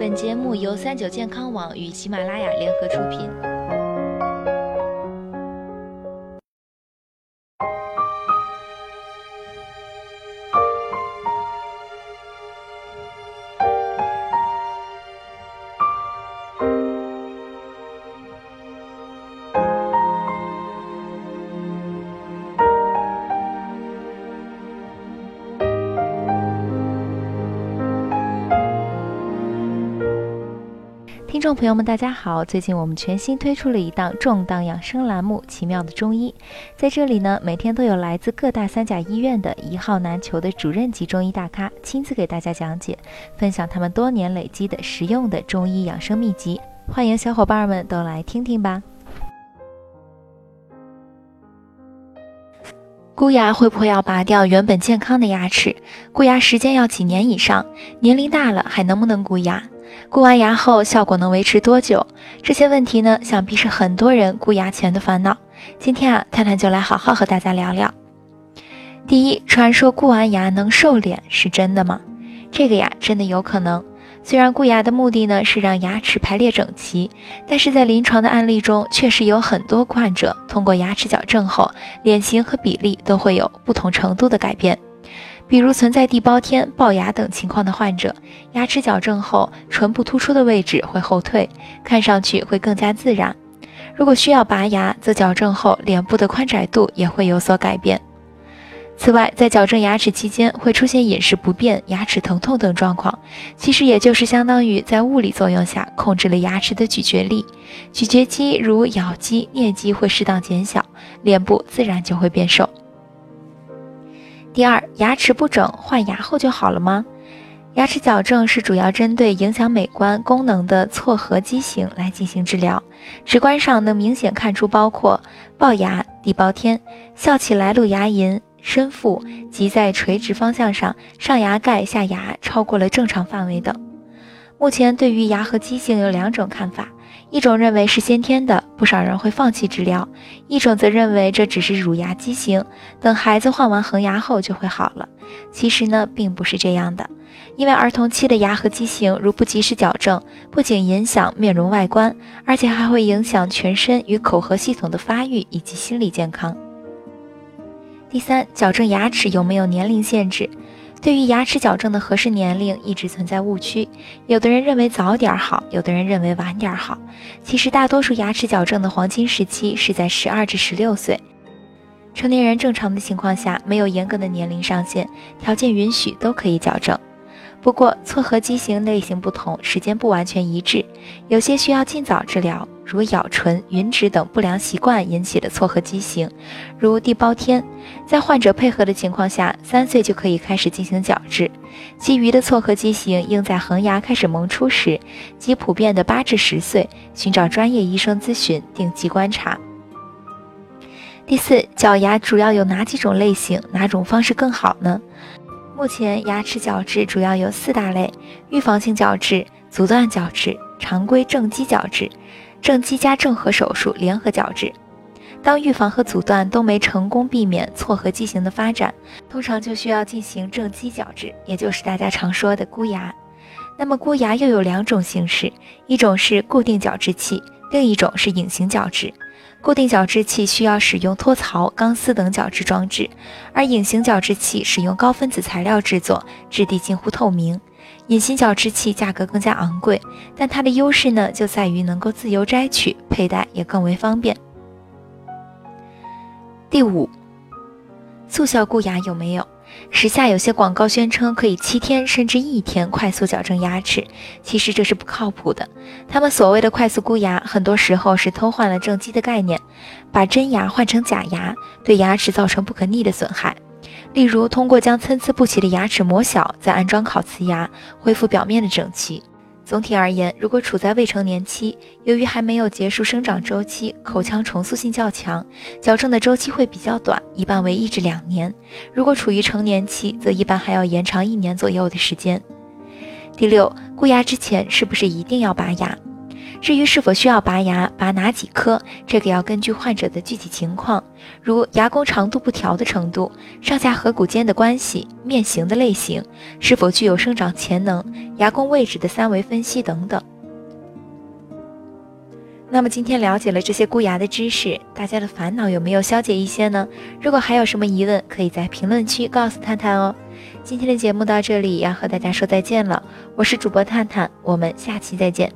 本节目由三九健康网与喜马拉雅联合出品。听众朋友们，大家好！最近我们全新推出了一档重档养生栏目《奇妙的中医》。在这里呢，每天都有来自各大三甲医院的一号难求的主任级中医大咖亲自给大家讲解，分享他们多年累积的实用的中医养生秘籍。欢迎小伙伴们都来听听吧！箍牙会不会要拔掉原本健康的牙齿？箍牙时间要几年以上？年龄大了还能不能箍牙？箍完牙后效果能维持多久？这些问题呢，想必是很多人箍牙前的烦恼。今天啊，探探就来好好和大家聊聊。第一，传说箍完牙能瘦脸是真的吗？这个呀，真的有可能。虽然箍牙的目的呢是让牙齿排列整齐，但是在临床的案例中，确实有很多患者通过牙齿矫正后，脸型和比例都会有不同程度的改变。比如存在地包天、龅牙等情况的患者，牙齿矫正后，唇部突出的位置会后退，看上去会更加自然。如果需要拔牙，则矫正后脸部的宽窄度也会有所改变。此外，在矫正牙齿期间会出现饮食不便、牙齿疼痛等状况，其实也就是相当于在物理作用下控制了牙齿的咀嚼力，咀嚼肌如咬肌、颞肌会适当减小，脸部自然就会变瘦。第二，牙齿不整，换牙后就好了吗？牙齿矫正是主要针对影响美观功能的错颌畸形来进行治疗，直观上能明显看出包括龅牙、地包天、笑起来露牙龈、深腹及在垂直方向上上牙盖下牙超过了正常范围等。目前对于牙颌畸形有两种看法。一种认为是先天的，不少人会放弃治疗；一种则认为这只是乳牙畸形，等孩子换完恒牙后就会好了。其实呢，并不是这样的，因为儿童期的牙颌畸形如不及时矫正，不仅影响面容外观，而且还会影响全身与口颌系统的发育以及心理健康。第三，矫正牙齿有没有年龄限制？对于牙齿矫正的合适年龄一直存在误区，有的人认为早点好，有的人认为晚点好。其实大多数牙齿矫正的黄金时期是在十二至十六岁。成年人正常的情况下没有严格的年龄上限，条件允许都可以矫正。不过错颌畸形类型不同，时间不完全一致，有些需要尽早治疗。如咬唇、吮指等不良习惯引起的错颌畸形，如地包天，在患者配合的情况下，三岁就可以开始进行矫治。其余的错颌畸形应在恒牙开始萌出时，即普遍的八至十岁，寻找专业医生咨询，定期观察。第四，矫牙主要有哪几种类型？哪种方式更好呢？目前牙齿矫治主要有四大类：预防性矫治、阻断矫治、常规正畸矫治。正畸加正颌手术联合矫治，当预防和阻断都没成功避免错颌畸形的发展，通常就需要进行正畸矫治，也就是大家常说的箍牙。那么箍牙又有两种形式，一种是固定矫治器，另一种是隐形矫治。固定矫治器需要使用托槽、钢丝等矫治装置，而隐形矫治器使用高分子材料制作，质地近乎透明。隐形矫治器价格更加昂贵，但它的优势呢，就在于能够自由摘取，佩戴也更为方便。第五，速效固牙有没有？时下有些广告宣称可以七天甚至一天快速矫正牙齿，其实这是不靠谱的。他们所谓的快速箍牙，很多时候是偷换了正畸的概念，把真牙换成假牙，对牙齿造成不可逆的损害。例如，通过将参差不齐的牙齿磨小，再安装烤瓷牙，恢复表面的整齐。总体而言，如果处在未成年期，由于还没有结束生长周期，口腔重塑性较强，矫正的周期会比较短，一般为一至两年；如果处于成年期，则一般还要延长一年左右的时间。第六，箍牙之前是不是一定要拔牙？至于是否需要拔牙，拔哪几颗，这个要根据患者的具体情况，如牙弓长度不调的程度、上下颌骨间的关系、面型的类型、是否具有生长潜能、牙弓位置的三维分析等等。那么今天了解了这些箍牙的知识，大家的烦恼有没有消解一些呢？如果还有什么疑问，可以在评论区告诉探探哦。今天的节目到这里，要和大家说再见了。我是主播探探，我们下期再见。